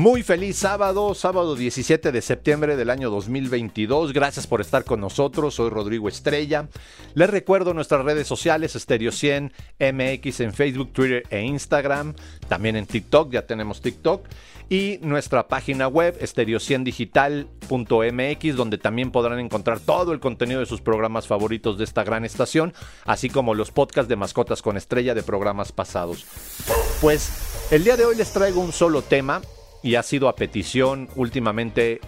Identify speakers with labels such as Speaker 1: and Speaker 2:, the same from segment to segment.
Speaker 1: Muy feliz sábado, sábado 17 de septiembre del año 2022. Gracias por estar con nosotros. Soy Rodrigo Estrella. Les recuerdo nuestras redes sociales, Stereo 100 MX en Facebook, Twitter e Instagram. También en TikTok, ya tenemos TikTok. Y nuestra página web, stereo100digital.mx, donde también podrán encontrar todo el contenido de sus programas favoritos de esta gran estación, así como los podcasts de mascotas con estrella de programas pasados. Pues el día de hoy les traigo un solo tema y ha sido a petición últimamente,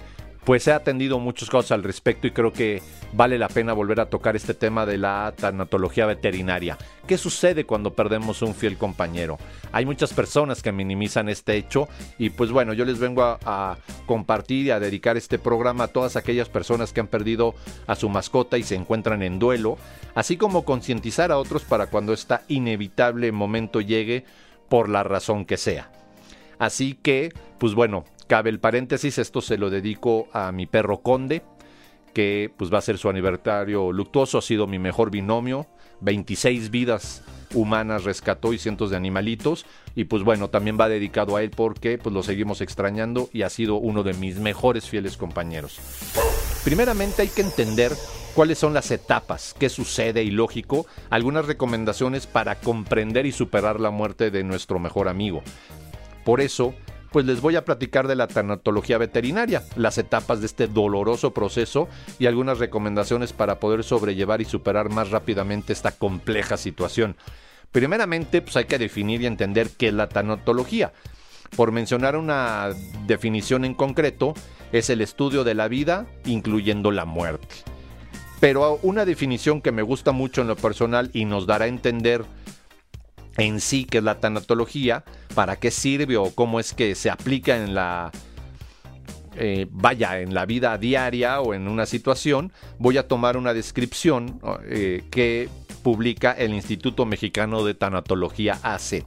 Speaker 1: pues he atendido muchas cosas al respecto y creo que vale la pena volver a tocar este tema de la tanatología veterinaria. ¿Qué sucede cuando perdemos un fiel compañero? Hay muchas personas que minimizan este hecho y pues bueno, yo les vengo a, a compartir y a dedicar este programa a todas aquellas personas que han perdido a su mascota y se encuentran en duelo, así como concientizar a otros para cuando este inevitable momento llegue por la razón que sea. Así que, pues bueno, cabe el paréntesis, esto se lo dedico a mi perro Conde, que pues va a ser su aniversario luctuoso, ha sido mi mejor binomio, 26 vidas humanas rescató y cientos de animalitos y pues bueno, también va dedicado a él porque pues lo seguimos extrañando y ha sido uno de mis mejores fieles compañeros. Primeramente hay que entender cuáles son las etapas, qué sucede y lógico, algunas recomendaciones para comprender y superar la muerte de nuestro mejor amigo. Por eso, pues les voy a platicar de la tanatología veterinaria, las etapas de este doloroso proceso y algunas recomendaciones para poder sobrellevar y superar más rápidamente esta compleja situación. Primeramente, pues hay que definir y entender qué es la tanatología. Por mencionar una definición en concreto, es el estudio de la vida, incluyendo la muerte. Pero una definición que me gusta mucho en lo personal y nos dará a entender en sí, que es la tanatología, para qué sirve o cómo es que se aplica en la, eh, vaya, en la vida diaria o en una situación, voy a tomar una descripción eh, que publica el Instituto Mexicano de Tanatología AC.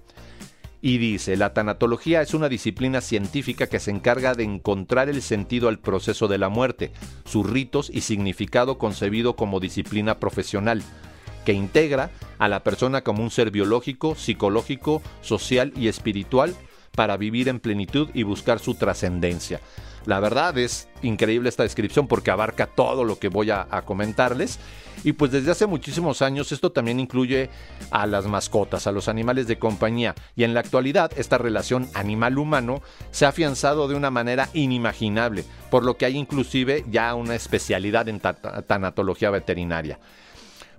Speaker 1: Y dice, la tanatología es una disciplina científica que se encarga de encontrar el sentido al proceso de la muerte, sus ritos y significado concebido como disciplina profesional que integra a la persona como un ser biológico, psicológico, social y espiritual para vivir en plenitud y buscar su trascendencia. La verdad es increíble esta descripción porque abarca todo lo que voy a, comentarles. Y pues desde hace muchísimos años esto también incluye a las mascotas, a los animales de compañía. Y en la actualidad esta relación animal-humano se ha afianzado de una manera inimaginable, por lo que hay inclusive ya una especialidad en tanatología veterinaria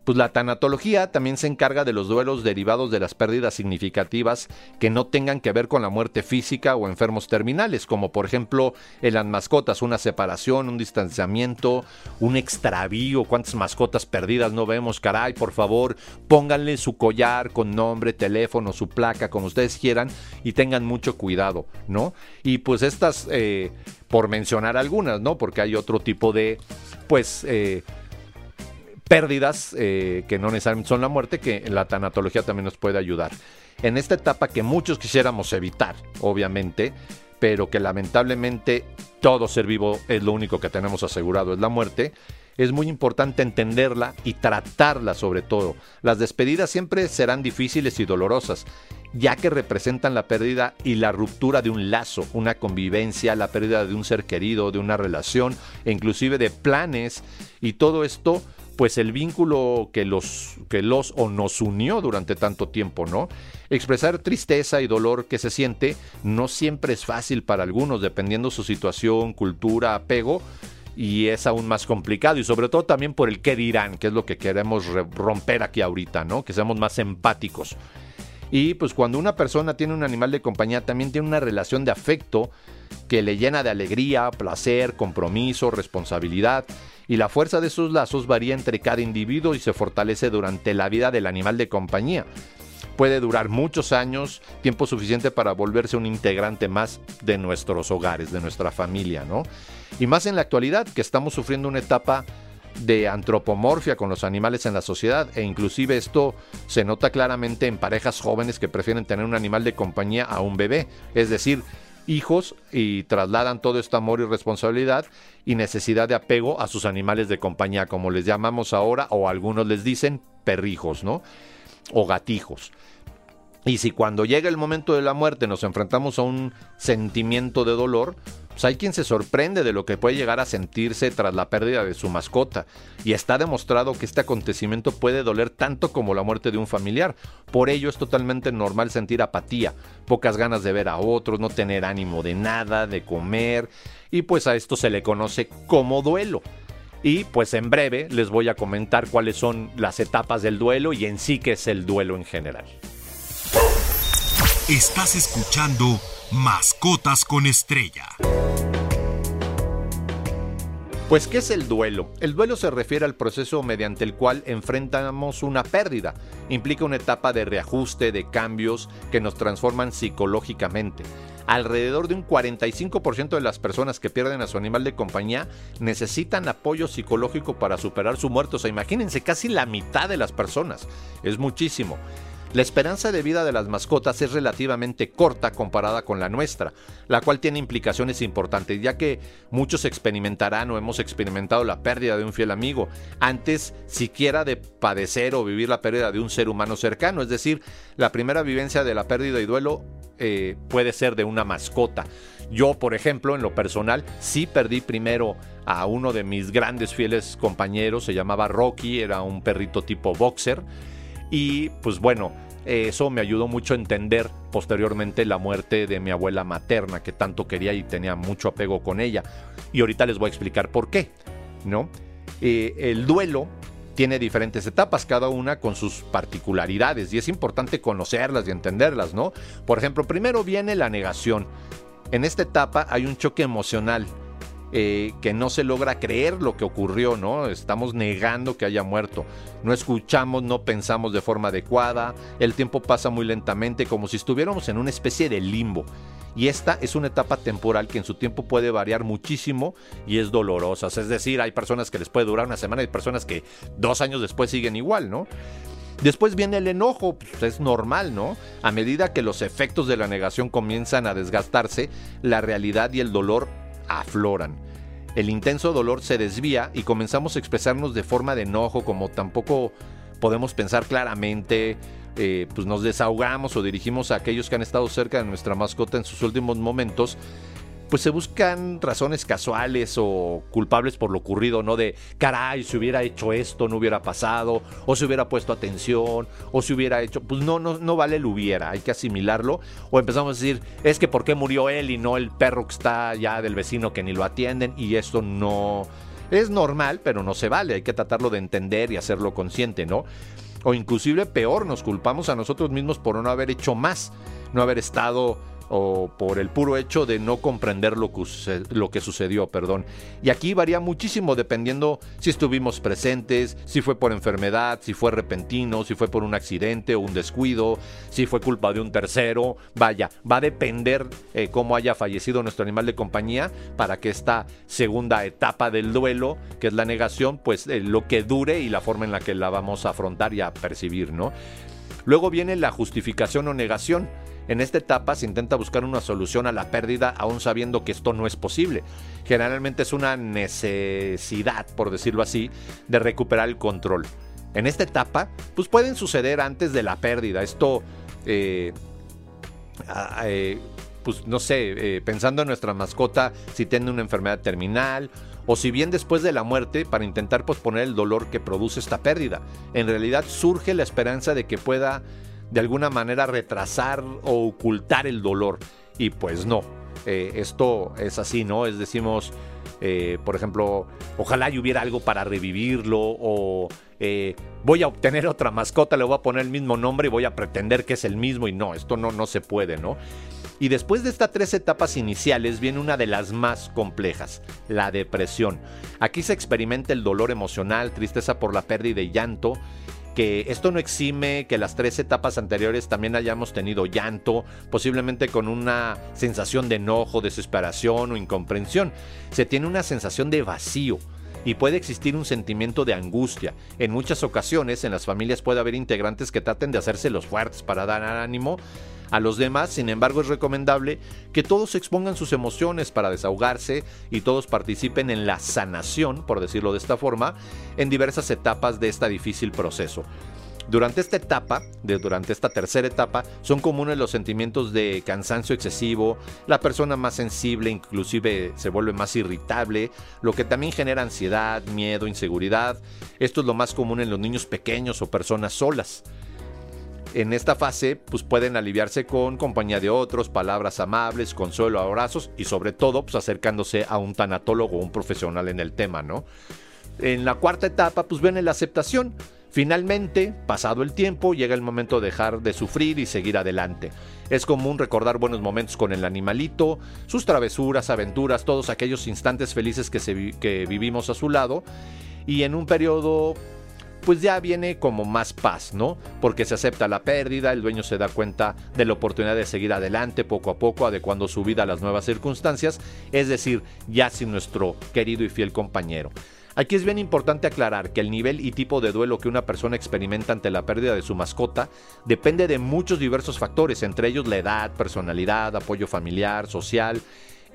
Speaker 1: pues la tanatología también se encarga de los duelos derivados de las pérdidas significativas que no tengan que ver con la muerte física o enfermos terminales, como por ejemplo en las mascotas, una separación, un distanciamiento, un extravío, cuántas mascotas perdidas no vemos, caray, por favor, pónganle su collar con nombre, teléfono, su placa, como ustedes quieran, y tengan mucho cuidado, ¿no? Y pues estas, eh, por mencionar algunas, ¿no? Porque hay otro tipo de, pues, eh, pérdidas eh, que no necesariamente son la muerte, que la tanatología también nos puede ayudar. En esta etapa que muchos quisiéramos evitar, obviamente, pero que lamentablemente todo ser vivo es lo único que tenemos asegurado, es la muerte, es muy importante entenderla y tratarla sobre todo. Las despedidas siempre serán difíciles y dolorosas, ya que representan la pérdida y la ruptura de un lazo, una convivencia, la pérdida de un ser querido, de una relación, e inclusive de planes, y todo esto pues el vínculo que los, que los o nos unió durante tanto tiempo, ¿no? Expresar tristeza y dolor que se siente no siempre es fácil para algunos, dependiendo su situación, cultura, apego, y es aún más complicado, y sobre todo también por el qué dirán, que es lo que queremos romper aquí ahorita, ¿no? Que seamos más empáticos. Y pues cuando una persona tiene un animal de compañía, también tiene una relación de afecto que le llena de alegría, placer, compromiso, responsabilidad y la fuerza de sus lazos varía entre cada individuo y se fortalece durante la vida del animal de compañía. Puede durar muchos años, tiempo suficiente para volverse un integrante más de nuestros hogares, de nuestra familia, ¿no? Y más en la actualidad, que estamos sufriendo una etapa de antropomorfia con los animales en la sociedad e inclusive esto se nota claramente en parejas jóvenes que prefieren tener un animal de compañía a un bebé, es decir, hijos y trasladan todo este amor y responsabilidad y necesidad de apego a sus animales de compañía, como les llamamos ahora, o algunos les dicen perrijos, ¿no? O gatijos. Y si cuando llega el momento de la muerte nos enfrentamos a un sentimiento de dolor, pues hay quien se sorprende de lo que puede llegar a sentirse tras la pérdida de su mascota. Y está demostrado que este acontecimiento puede doler tanto como la muerte de un familiar. Por ello es totalmente normal sentir apatía, pocas ganas de ver a otros, no tener ánimo de nada, de comer. Y pues a esto se le conoce como duelo. Y pues en breve les voy a comentar cuáles son las etapas del duelo y en sí qué es el duelo en general.
Speaker 2: Estás escuchando Mascotas con Estrella.
Speaker 1: Pues, ¿qué es el duelo? El duelo se refiere al proceso mediante el cual enfrentamos una pérdida. Implica una etapa de reajuste, de cambios que nos transforman psicológicamente. Alrededor de un 45% de las personas que pierden a su animal de compañía necesitan apoyo psicológico para superar su muerte. O sea, imagínense, casi la mitad de las personas. Es muchísimo. La esperanza de vida de las mascotas es relativamente corta comparada con la nuestra, la cual tiene implicaciones importantes, ya que muchos experimentarán o hemos experimentado la pérdida de un fiel amigo antes siquiera de padecer o vivir la pérdida de un ser humano cercano, es decir, la primera vivencia de la pérdida y duelo eh, puede ser de una mascota. Yo, por ejemplo, en lo personal, sí perdí primero a uno de mis grandes fieles compañeros, se llamaba Rocky, era un perrito tipo boxer y pues bueno, eso me ayudó mucho a entender posteriormente la muerte de mi abuela materna, que tanto quería y tenía mucho apego con ella. Y ahorita les voy a explicar por qué, ¿no? Eh, el duelo tiene diferentes etapas, cada una con sus particularidades, y es importante conocerlas y entenderlas, ¿no? Por ejemplo, primero viene la negación. En esta etapa hay un choque emocional eh, que no se logra creer lo que ocurrió, ¿no? Estamos negando que haya muerto. No escuchamos, no pensamos de forma adecuada, el tiempo pasa muy lentamente, como si estuviéramos en una especie de limbo. Y esta es una etapa temporal que en su tiempo puede variar muchísimo y es dolorosa. Es decir, hay personas que les puede durar una semana y personas que dos años después siguen igual, ¿no? Después viene el enojo, pues es normal, ¿no? A medida que los efectos de la negación comienzan a desgastarse, la realidad y el dolor afloran. El intenso dolor se desvía y comenzamos a expresarnos de forma de enojo, como tampoco podemos pensar claramente, eh, pues nos desahogamos o dirigimos a aquellos que han estado cerca de nuestra mascota en sus últimos momentos pues se buscan razones casuales o culpables por lo ocurrido, ¿no? De, caray, si hubiera hecho esto, no hubiera pasado, o si hubiera puesto atención, o si hubiera hecho, pues no, no, no vale el hubiera, hay que asimilarlo, o empezamos a decir, es que ¿por qué murió él y no el perro que está ya del vecino que ni lo atienden? Y esto no... Es normal, pero no se vale, hay que tratarlo de entender y hacerlo consciente, ¿no? O inclusive peor, nos culpamos a nosotros mismos por no haber hecho más, no haber estado o por el puro hecho de no comprender lo que, lo que sucedió, perdón. Y aquí varía muchísimo dependiendo si estuvimos presentes, si fue por enfermedad, si fue repentino, si fue por un accidente o un descuido, si fue culpa de un tercero. Vaya, va a depender eh, cómo haya fallecido nuestro animal de compañía para que esta segunda etapa del duelo, que es la negación, pues eh, lo que dure y la forma en la que la vamos a afrontar y a percibir, ¿no? Luego viene la justificación o negación en esta etapa se intenta buscar una solución a la pérdida aún sabiendo que esto no es posible. Generalmente es una necesidad, por decirlo así, de recuperar el control. En esta etapa, pues pueden suceder antes de la pérdida. Esto, eh, eh, pues no sé, eh, pensando en nuestra mascota, si tiene una enfermedad terminal o si bien después de la muerte para intentar posponer el dolor que produce esta pérdida. En realidad surge la esperanza de que pueda de alguna manera retrasar o ocultar el dolor. Y pues no, eh, esto es así, ¿no? Es decimos, eh, por ejemplo, ojalá y hubiera algo para revivirlo o eh, voy a obtener otra mascota, le voy a poner el mismo nombre y voy a pretender que es el mismo y no, esto no, no se puede, ¿no? Y después de estas tres etapas iniciales viene una de las más complejas, la depresión. Aquí se experimenta el dolor emocional, tristeza por la pérdida y llanto, que esto no exime que las tres etapas anteriores también hayamos tenido llanto, posiblemente con una sensación de enojo, desesperación o incomprensión. Se tiene una sensación de vacío. y puede existir un sentimiento de angustia. En muchas ocasiones en las familias puede haber integrantes que traten de hacerse los fuertes para dar ánimo a los demás, sin embargo es recomendable que todos expongan sus emociones para desahogarse y todos participen en la sanación, por decirlo de esta forma, en diversas etapas de este difícil proceso. Durante esta etapa, de, durante esta tercera etapa, son comunes los sentimientos de cansancio excesivo, la persona más sensible inclusive se vuelve más irritable, lo que también genera ansiedad, miedo, inseguridad. Esto es lo más común en los niños pequeños o personas solas. En esta fase, pues pueden aliviarse con compañía de otros, palabras amables, consuelo, abrazos y sobre todo, pues acercándose a un tanatólogo o un profesional en el tema, ¿no? En la cuarta etapa, pues viene la aceptación Finalmente, pasado el tiempo, llega el momento de dejar de sufrir y seguir adelante. Es común recordar buenos momentos con el animalito, sus travesuras, aventuras, todos aquellos instantes felices que, que vivimos a su lado. Y en un periodo pues ya viene como más paz, ¿no? Porque se acepta la pérdida, el dueño se da cuenta de la oportunidad de seguir adelante poco a poco, adecuando su vida a las nuevas circunstancias, es decir, ya sin nuestro querido y fiel compañero. Aquí es bien importante aclarar que el nivel y tipo de duelo que una persona experimenta ante la pérdida de su mascota depende de muchos diversos factores, entre ellos la edad, personalidad, apoyo familiar, social,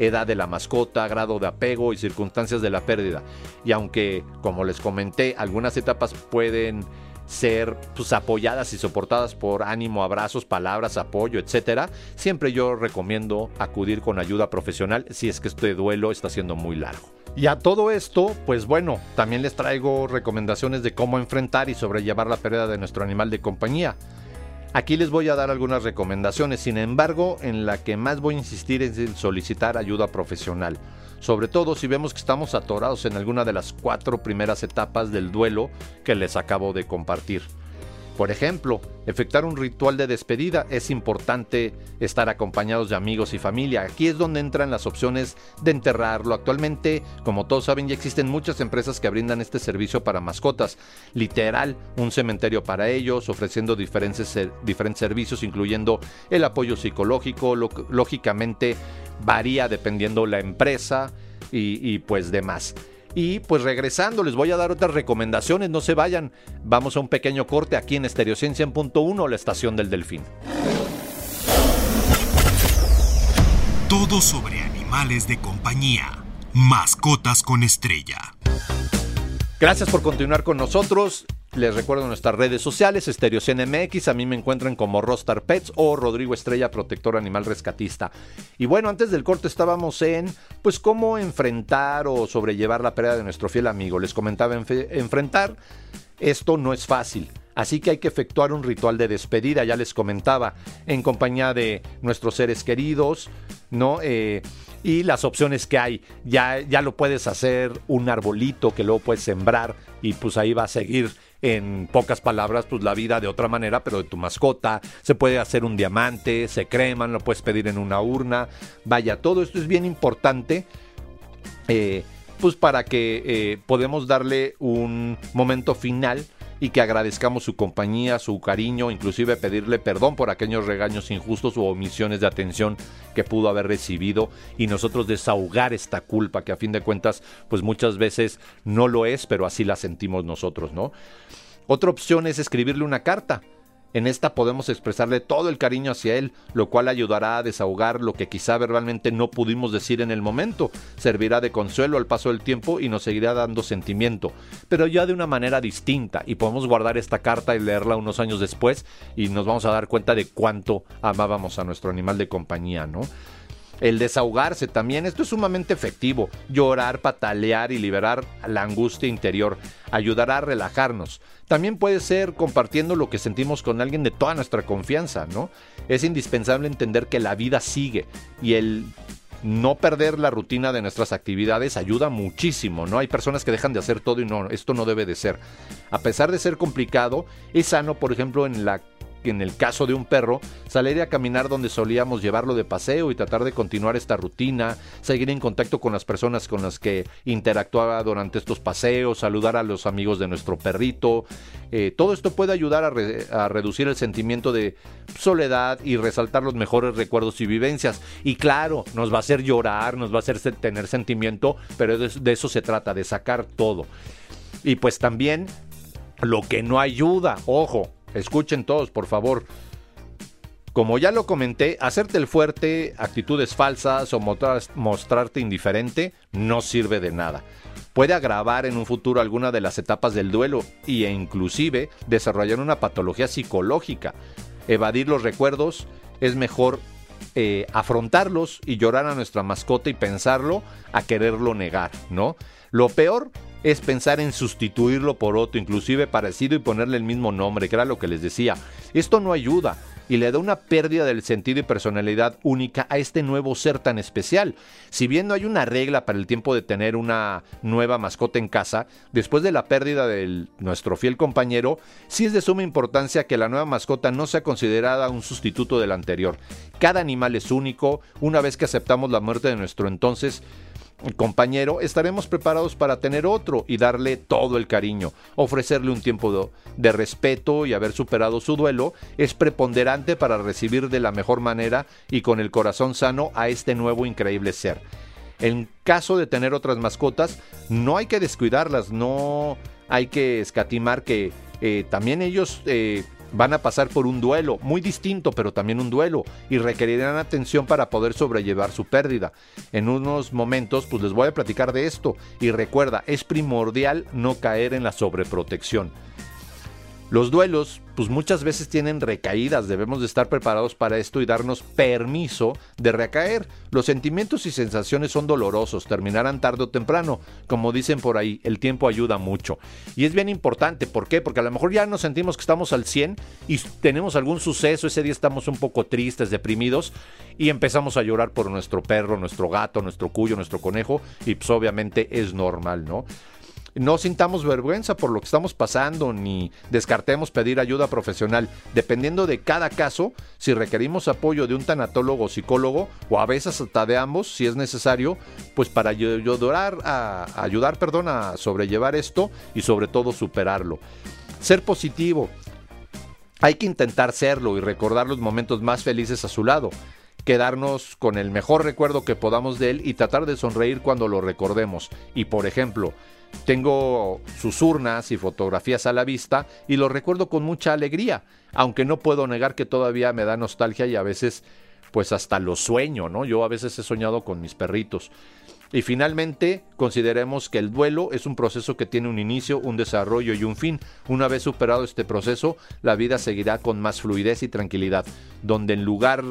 Speaker 1: edad de la mascota, grado de apego y circunstancias de la pérdida. Y aunque, como les comenté, algunas etapas pueden ser pues, apoyadas y soportadas por ánimo, abrazos, palabras, apoyo, etcétera, siempre yo recomiendo acudir con ayuda profesional si es que este duelo está siendo muy largo. Y a todo esto, pues bueno, también les traigo recomendaciones de cómo enfrentar y sobrellevar la pérdida de nuestro animal de compañía. Aquí les voy a dar algunas recomendaciones, sin embargo, en la que más voy a insistir es en solicitar ayuda profesional, sobre todo si vemos que estamos atorados en alguna de las cuatro primeras etapas del duelo que les acabo de compartir. Por ejemplo, efectuar un ritual de despedida es importante estar acompañados de amigos y familia. Aquí es donde entran las opciones de enterrarlo. Actualmente, como todos saben, ya existen muchas empresas que brindan este servicio para mascotas. Literal, un cementerio para ellos, ofreciendo diferentes, diferentes servicios, incluyendo el apoyo psicológico. lógicamente, varía dependiendo la empresa y, y pues demás. Y pues regresando, les voy a dar otras recomendaciones, no se vayan. Vamos a un pequeño corte aquí en Estereociencia en punto 1, la estación del delfín.
Speaker 2: Todo sobre animales de compañía. Mascotas con estrella.
Speaker 1: Gracias por continuar con nosotros. Les recuerdo nuestras redes sociales, CNMX, a mí me encuentran como Rostar Pets o Rodrigo Estrella, protector animal rescatista. Y bueno, antes del corte estábamos en, pues, cómo enfrentar o sobrellevar la pérdida de nuestro fiel amigo. Les comentaba, enfrentar, esto no es fácil. Así que hay que efectuar un ritual de despedida, ya les comentaba, en compañía de nuestros seres queridos, ¿no? Eh, y las opciones que hay. Ya, ya lo puedes hacer un arbolito que luego puedes sembrar y pues ahí va a seguir en pocas palabras, pues la vida de otra manera, pero de tu mascota. Se puede hacer un diamante, se creman, lo puedes pedir en una urna. Vaya, todo esto es bien importante. Eh, pues para que eh, podamos darle un momento final y que agradezcamos su compañía, su cariño, inclusive pedirle perdón por aquellos regaños injustos o omisiones de atención que pudo haber recibido y nosotros desahogar esta culpa que a fin de cuentas pues muchas veces no lo es, pero así la sentimos nosotros, ¿no? Otra opción es escribirle una carta en esta podemos expresarle todo el cariño hacia él, lo cual ayudará a desahogar lo que quizá verbalmente no pudimos decir en el momento. Servirá de consuelo al paso del tiempo y nos seguirá dando sentimiento, pero ya de una manera distinta. Y podemos guardar esta carta y leerla unos años después y nos vamos a dar cuenta de cuánto amábamos a nuestro animal de compañía, ¿no? El desahogarse también. Esto es sumamente efectivo. Llorar, patalear y liberar la angustia interior ayudará a relajarnos. También puede ser compartiendo lo que sentimos con alguien de toda nuestra confianza, ¿no? Es indispensable entender que la vida sigue y el no perder la rutina de nuestras actividades ayuda muchísimo, ¿no? Hay personas que dejan de hacer todo y no, esto no debe de ser. A pesar de ser complicado, es sano, por ejemplo, en la en el caso de un perro, salir a caminar donde solíamos llevarlo de paseo y tratar de continuar esta rutina, seguir en contacto con las personas con las que interactuaba durante estos paseos, saludar a los amigos de nuestro perrito. Eh, todo esto puede ayudar a reducir el sentimiento de soledad y resaltar los mejores recuerdos y vivencias. Y claro, nos va a hacer llorar, nos va a hacer tener sentimiento, pero de eso se trata, de sacar todo. Y pues también lo que no ayuda, ojo, escuchen todos por favor. Como ya lo comenté, hacerte el fuerte, actitudes falsas o mostrarte indiferente no sirve de nada. Puede agravar en un futuro alguna de las etapas del duelo e inclusive desarrollar una patología psicológica. Evadir los recuerdos es mejor eh, afrontarlos y llorar a nuestra mascota y pensarlo a quererlo negar, ¿no? Lo peor es pensar en sustituirlo por otro, inclusive parecido, y ponerle el mismo nombre, que era lo que les decía. Esto no ayuda y le da una pérdida del sentido y personalidad única a este nuevo ser tan especial. Si bien no hay una regla para el tiempo de tener una nueva mascota en casa, después de la pérdida de nuestro fiel compañero, sí es de suma importancia que la nueva mascota no sea considerada un sustituto del anterior. Cada animal es único, una vez que aceptamos la muerte de nuestro entonces, compañero, estaremos preparados para tener otro y darle todo el cariño. Ofrecerle un tiempo de, respeto y haber superado su duelo es preponderante para recibir de la mejor manera y con el corazón sano a este nuevo increíble ser. En caso de tener otras mascotas, no hay que descuidarlas, no hay que escatimar que eh, también ellos eh, van a pasar por un duelo, muy distinto, pero también un duelo, y requerirán atención para poder sobrellevar su pérdida. En unos momentos, pues les voy a platicar de esto, y recuerda, es primordial no caer en la sobreprotección. Los duelos, pues muchas veces tienen recaídas, debemos de estar preparados para esto y darnos permiso de recaer. Los sentimientos y sensaciones son dolorosos, terminarán tarde o temprano. Como dicen por ahí, el tiempo ayuda mucho. Y es bien importante, ¿por qué? Porque a lo mejor ya nos sentimos que estamos al 100 y tenemos algún suceso, ese día estamos un poco tristes, deprimidos y empezamos a llorar por nuestro perro, nuestro gato, nuestro cuyo, nuestro conejo y pues obviamente es normal, ¿no? No sintamos vergüenza por lo que estamos pasando ni descartemos pedir ayuda profesional. Dependiendo de cada caso, si requerimos apoyo de un tanatólogo o psicólogo o a veces hasta de ambos si es necesario, pues para ayudar a ayudar, perdón, a sobrellevar esto y sobre todo superarlo. Ser positivo. Hay que intentar serlo y recordar los momentos más felices a su lado quedarnos con el mejor recuerdo que podamos de él y tratar de sonreír cuando lo recordemos. Y por ejemplo, tengo sus urnas y fotografías a la vista y lo recuerdo con mucha alegría, aunque no puedo negar que todavía me da nostalgia y a veces pues hasta lo sueño, ¿no? Yo a veces he soñado con mis perritos. Y finalmente, consideremos que el duelo es un proceso que tiene un inicio, un desarrollo y un fin. Una vez superado este proceso, la vida seguirá con más fluidez y tranquilidad, donde en lugar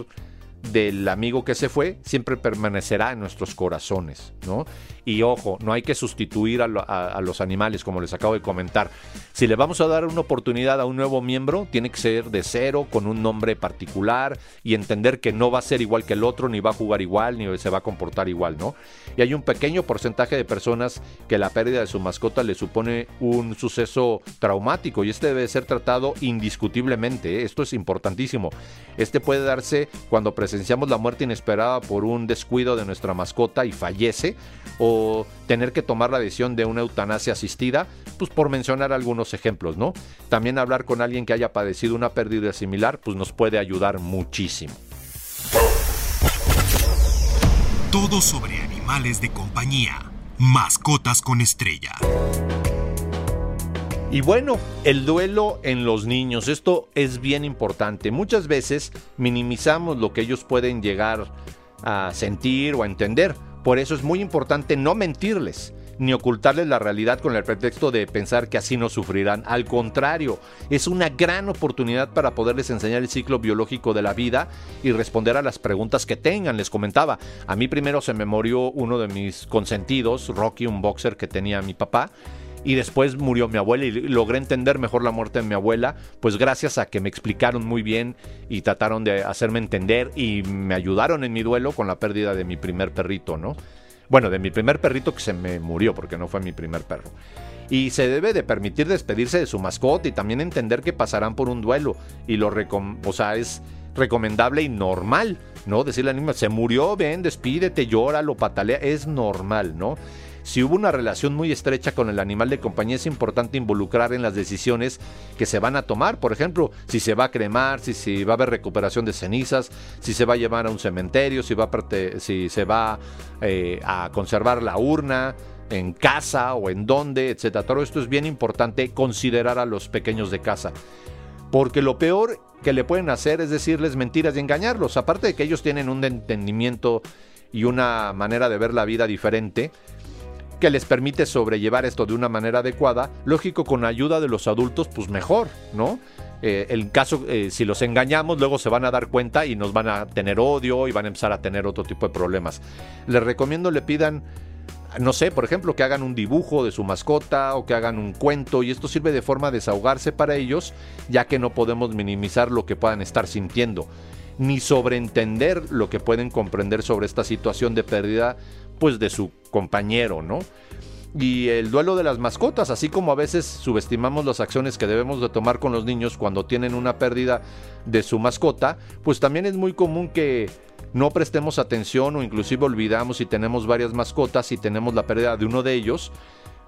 Speaker 1: del amigo que se fue siempre permanecerá en nuestros corazones, ¿no? Y ojo, no hay que sustituir a, los animales, como les acabo de comentar. Si le vamos a dar una oportunidad a un nuevo miembro, tiene que ser de cero, con un nombre particular y entender que no va a ser igual que el otro, ni va a jugar igual, ni se va a comportar igual, ¿no? Y hay un pequeño porcentaje de personas que la pérdida de su mascota le supone un suceso traumático y este debe ser tratado indiscutiblemente. ¿eh? Esto es importantísimo. Este puede darse cuando presenciamos la muerte inesperada por un descuido de nuestra mascota y fallece o tener que tomar la decisión de una eutanasia asistida, pues por mencionar algunos ejemplos, ¿no? También hablar con alguien que haya padecido una pérdida similar, pues nos puede ayudar muchísimo.
Speaker 2: Todo sobre animales de compañía. Mascotas con estrella.
Speaker 1: Y bueno, el duelo en los niños, esto es bien importante. Muchas veces minimizamos lo que ellos pueden llegar a sentir o a entender. Por eso es muy importante no mentirles ni ocultarles la realidad con el pretexto de pensar que así no sufrirán. Al contrario, es una gran oportunidad para poderles enseñar el ciclo biológico de la vida y responder a las preguntas que tengan. Les comentaba, a mí primero se me murió uno de mis consentidos, Rocky, un boxer que tenía mi papá, y después murió mi abuela y logré entender mejor la muerte de mi abuela, pues gracias a que me explicaron muy bien y trataron de hacerme entender y me ayudaron en mi duelo con la pérdida de mi primer perrito, ¿no? Bueno, de mi primer perrito que se me murió porque no fue mi primer perro. y se debe de permitir despedirse de su mascota y también entender que pasarán por un duelo y lo o sea, es recomendable y normal, ¿no? Decirle al niño, se murió, ven, despídete, llora, lo patalea, es normal, ¿no? Si hubo una relación muy estrecha con el animal de compañía, es importante involucrar en las decisiones que se van a tomar. Por ejemplo, si se va a cremar, si, si va a haber recuperación de cenizas, si se va a llevar a un cementerio, si, va a, si se va eh, a conservar la urna, en casa o en dónde, etcétera. Todo esto es bien importante considerar a los pequeños de casa. Porque lo peor que le pueden hacer es decirles mentiras y engañarlos. Aparte de que ellos tienen un entendimiento y una manera de ver la vida diferente que les permite sobrellevar esto de una manera adecuada, lógico, con ayuda de los adultos, pues mejor, ¿no? Eh, el caso, eh, si los engañamos, luego se van a dar cuenta y nos van a tener odio y van a empezar a tener otro tipo de problemas. Les recomiendo le pidan no sé, por ejemplo, que hagan un dibujo de su mascota o que hagan un cuento y esto sirve de forma de desahogarse para ellos, ya que no podemos minimizar lo que puedan estar sintiendo, ni sobreentender lo que pueden comprender sobre esta situación de pérdida, pues de su compañero, ¿no? y el duelo de las mascotas, así como a veces subestimamos las acciones que debemos de tomar con los niños cuando tienen una pérdida de su mascota, pues también es muy común que no prestemos atención o inclusive olvidamos si tenemos varias mascotas y tenemos la pérdida de uno de ellos,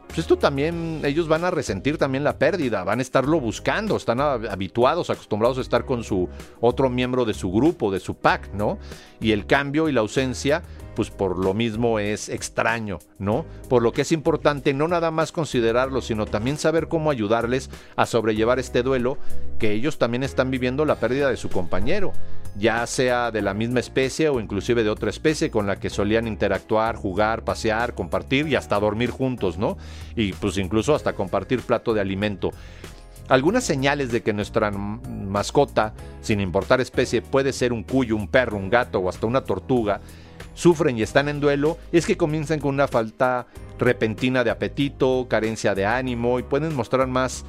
Speaker 1: pues esto también ellos van a resentir también la pérdida, van a estarlo buscando, están habituados, acostumbrados a estar con su otro miembro de su grupo, de su pack, ¿no? Y el cambio y la ausencia pues por lo mismo es extraño, ¿no? Por lo que es importante no nada más considerarlo, sino también saber cómo ayudarles a sobrellevar este duelo, que ellos también están viviendo la pérdida de su compañero, ya sea de la misma especie o inclusive de otra especie con la que solían interactuar, jugar, pasear, compartir y hasta dormir juntos, ¿no? Y pues incluso hasta compartir plato de alimento. Algunas señales de que nuestra mascota, sin importar especie, puede ser un cuyo, un perro, un gato o hasta una tortuga, sufren y están en duelo es que comienzan con una falta repentina de apetito, carencia de ánimo y pueden mostrar más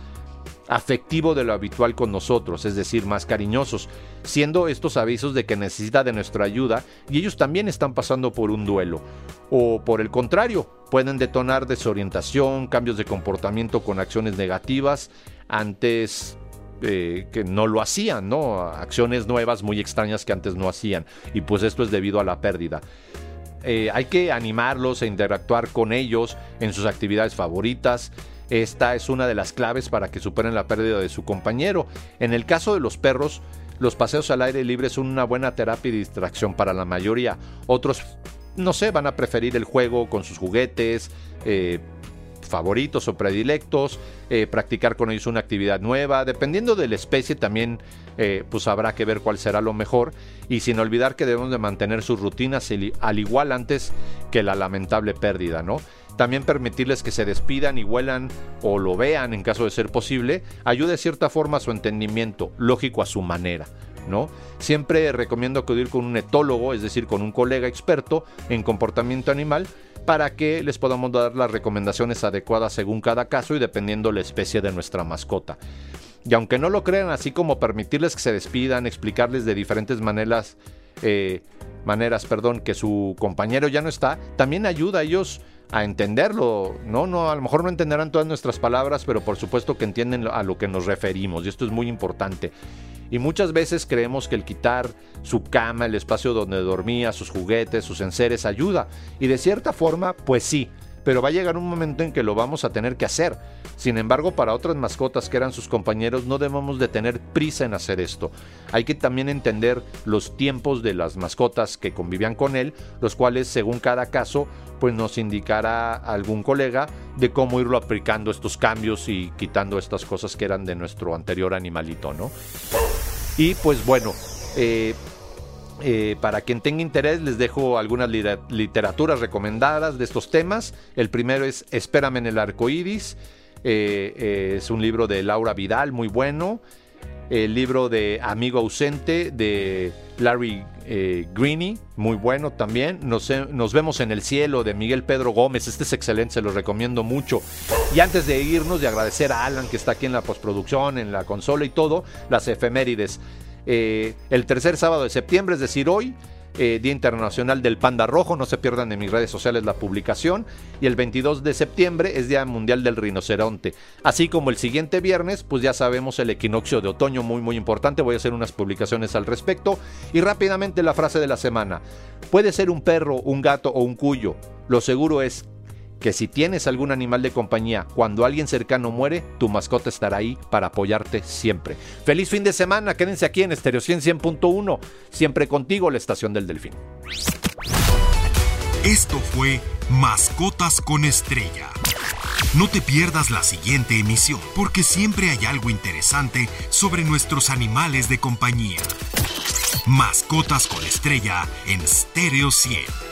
Speaker 1: afectivo de lo habitual con nosotros, es decir, más cariñosos, siendo estos avisos de que necesita de nuestra ayuda y ellos también están pasando por un duelo. O por el contrario, pueden detonar desorientación, cambios de comportamiento con acciones negativas antes eh, que no lo hacían, ¿no? Acciones nuevas muy extrañas que antes no hacían. Y pues esto es debido a la pérdida. Eh, hay que animarlos e interactuar con ellos en sus actividades favoritas. Esta es una de las claves para que superen la pérdida de su compañero. En el caso de los perros, los paseos al aire libre son una buena terapia y distracción para la mayoría. Otros, no sé, van a preferir el juego con sus juguetes, eh, favoritos o predilectos, eh, practicar con ellos una actividad nueva, dependiendo de la especie también eh, pues habrá que ver cuál será lo mejor y sin olvidar que debemos de mantener sus rutinas al igual antes que la lamentable pérdida, ¿no? También permitirles que se despidan y huelan o lo vean en caso de ser posible, ayude de cierta forma a su entendimiento, lógico a su manera. ¿No? Siempre recomiendo acudir con un etólogo, es decir, con un colega experto en comportamiento animal, para que les podamos dar las recomendaciones adecuadas según cada caso y dependiendo la especie de nuestra mascota. Y aunque no lo crean, así como permitirles que se despidan, explicarles de diferentes maneras, eh, maneras, perdón, que su compañero ya no está, también ayuda a ellos a entenderlo, ¿no? no A lo mejor no entenderán todas nuestras palabras, pero por supuesto que entienden a lo que nos referimos, y esto es muy importante. Y muchas veces creemos que el quitar su cama, el espacio donde dormía, sus juguetes, sus enseres ayuda. Y de cierta forma, pues sí, pero va a llegar un momento en que lo vamos a tener que hacer. Sin embargo, para otras mascotas que eran sus compañeros, no debemos de tener prisa en hacer esto. Hay que también entender los tiempos de las mascotas que convivían con él, los cuales, según cada caso, pues nos indicará algún colega de cómo irlo aplicando estos cambios y quitando estas cosas que eran de nuestro anterior animalito, ¿no? Y pues bueno, eh, eh, para quien tenga interés, les dejo algunas literaturas recomendadas de estos temas. El primero es Espérame en el arco iris. Eh, es un libro de Laura Vidal, muy bueno. El libro de Amigo ausente de Larry eh, Greeny, muy bueno también. Nos, nos, vemos en el cielo de Miguel Pedro Gómez. Este es excelente, se lo recomiendo mucho. Y antes de irnos, de agradecer a Alan que está aquí en la postproducción, en la consola y todo, las efemérides. Eh, el tercer sábado de septiembre, es decir, hoy, eh, Día Internacional del Panda Rojo, no se pierdan en mis redes sociales la publicación. Y el 22 de septiembre es Día Mundial del Rinoceronte. Así como el siguiente viernes, pues ya sabemos el equinoccio de otoño, muy muy importante, voy a hacer unas publicaciones al respecto. Y rápidamente la frase de la semana. Puede ser un perro, un gato o un cuyo. Lo seguro es que si tienes algún animal de compañía, cuando alguien cercano muere, tu mascota estará ahí para apoyarte siempre. Feliz fin de semana, quédense aquí en Estereo 100.1, siempre contigo, la estación del Delfín.
Speaker 2: Esto fue Mascotas con Estrella. No te pierdas la siguiente emisión, porque siempre hay algo interesante sobre nuestros animales de compañía. Mascotas con Estrella en Stereo 100.